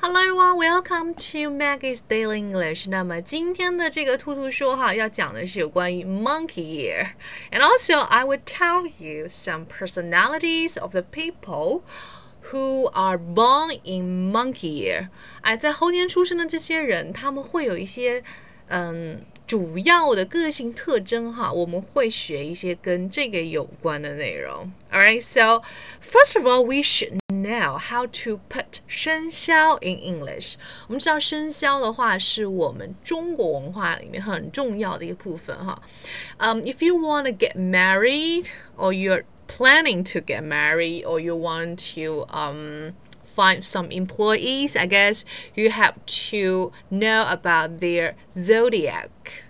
Hello everyone, welcome to Maggie's Daily English. 那么今天的这个兔兔说哈，要讲的是有关于 Monkey Year, and also I would tell you some personalities of the people who are born in Monkey Year. 哎，在猴年出生的这些人，他们会有一些嗯。主要的个性特征哈，我们会学一些跟这个有关的内容。Alright, so first of all, we should know how to put 生肖 in English。我们知道生肖的话是我们中国文化里面很重要的一个部分哈。Um, if you want to get married or you're planning to get married or you want to um find some employees, I guess you have to know about their zodiac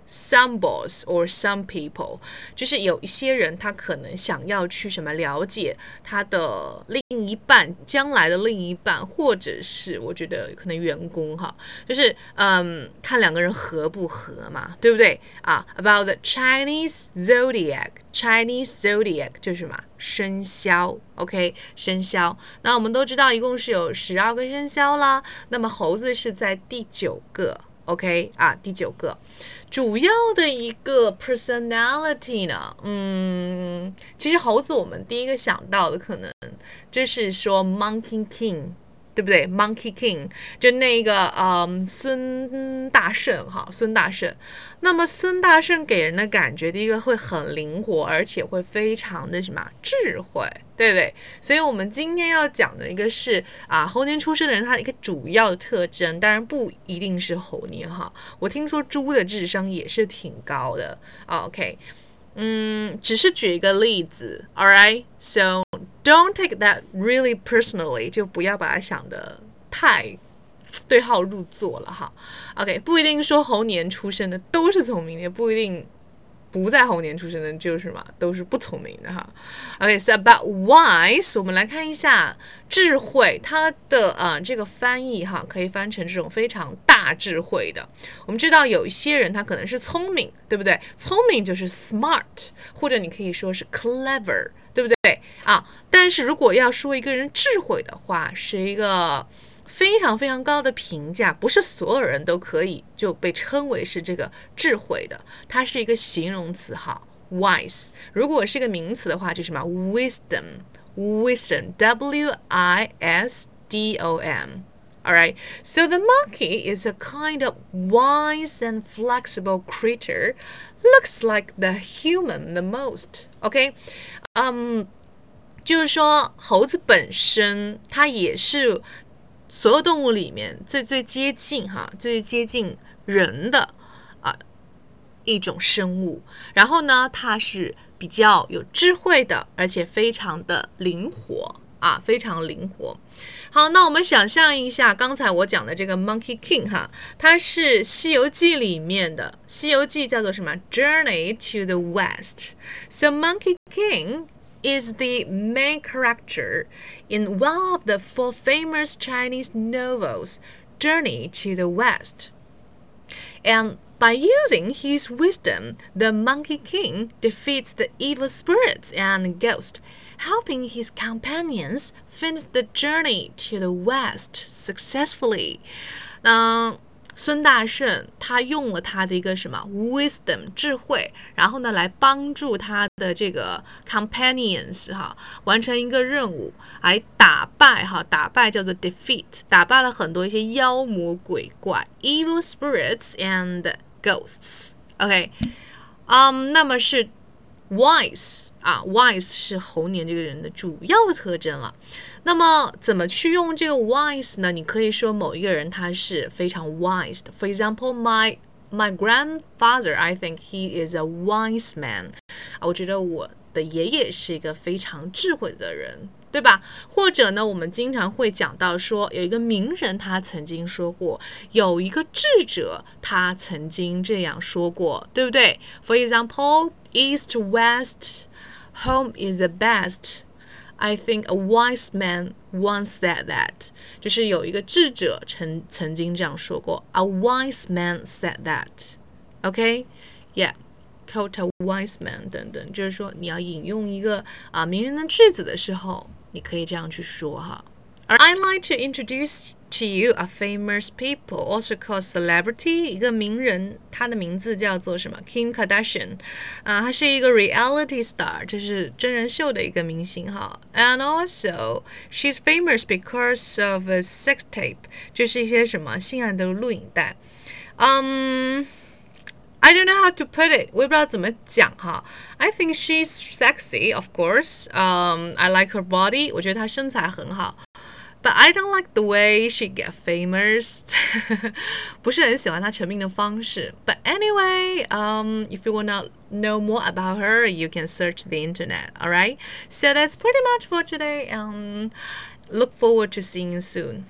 Symbols or some people，就是有一些人他可能想要去什么了解他的另一半，将来的另一半，或者是我觉得可能员工哈，就是嗯看两个人合不合嘛，对不对啊？About the Chinese zodiac，Chinese zodiac 就是什么生肖，OK 生肖。那我们都知道一共是有十二个生肖啦，那么猴子是在第九个。OK 啊，第九个主要的一个 personality 呢，嗯，其实猴子我们第一个想到的可能就是说 Monkey King。对不对？Monkey King 就那个嗯，孙大圣哈，孙大圣。那么孙大圣给人的感觉，第一个会很灵活，而且会非常的什么智慧，对不对？所以我们今天要讲的一个是啊，猴年出生的人他的一个主要的特征，当然不一定是猴年哈。我听说猪的智商也是挺高的。OK。嗯，只是举一个例子，All right, so don't take that really personally，就不要把它想的太对号入座了哈。OK，不一定说猴年出生的都是聪明的，也不一定。不在猴年出生的，就是嘛，都是不聪明的哈。OK，so about wise，我们来看一下智慧，它的呃这个翻译哈，可以翻成这种非常大智慧的。我们知道有一些人他可能是聪明，对不对？聪明就是 smart，或者你可以说是 clever，对不对啊？但是如果要说一个人智慧的话，是一个。非常非常高的评价，不是所有人都可以就被称为是这个智慧的，它是一个形容词哈，wise。如果是一个名词的话，就什么 wisdom，wisdom，w i s d o m。Alright, so the monkey is a kind of wise and flexible creature, looks like the human the most. OK， 嗯，就是说猴子本身它也是。所有动物里面最最接近哈，最接近人的啊一种生物。然后呢，它是比较有智慧的，而且非常的灵活啊，非常灵活。好，那我们想象一下，刚才我讲的这个 Monkey King 哈，它是《西游记》里面的，《西游记》叫做什么？Journey to the West。So Monkey King is the main character in one of the four famous Chinese novels, Journey to the West. And by using his wisdom, the Monkey King defeats the evil spirits and ghosts, helping his companions finish the journey to the West successfully. Now, 孙大圣他用了他的一个什么 wisdom 智慧，然后呢来帮助他的这个 companions 哈完成一个任务，来打败哈打败叫做 defeat 打败了很多一些妖魔鬼怪 evil spirits and ghosts。OK，嗯，那么是 wise。 啊，wise 是猴年这个人的主要特征了。那么怎么去用这个 wise 呢？你可以说某一个人他是非常 wise 的。For example, my my grandfather, I think he is a wise man。啊，我觉得我的爷爷是一个非常智慧的人，对吧？或者呢，我们经常会讲到说，有一个名人他曾经说过，有一个智者他曾经这样说过，对不对？For example, east west。Home is the best. I think a wise man once said that. 就是有一个智者曾曾经这样说过。A wise man said that. OK, yeah. Quote a wise man 等等，就是说你要引用一个啊名人的句子的时候，你可以这样去说哈。I like to introduce to you are famous people, also called celebrity。一个名人，他的名字叫做什么？Kim Kardashian。啊，他是一个 reality star，就是真人秀的一个明星哈。And also she's famous because of a sex tape，就是一些什么性爱的录影带。嗯。I don't know how to put it，我也不知道怎么讲哈。I think she's sexy, of course. Um, I like her body，我觉得她身材很好。 but I don't like the way she get famous. 不是很喜欢她成名的方式。But anyway, um, if you wanna know more about her, you can search the internet. All right. So that's pretty much for today. Um, look forward to seeing you soon.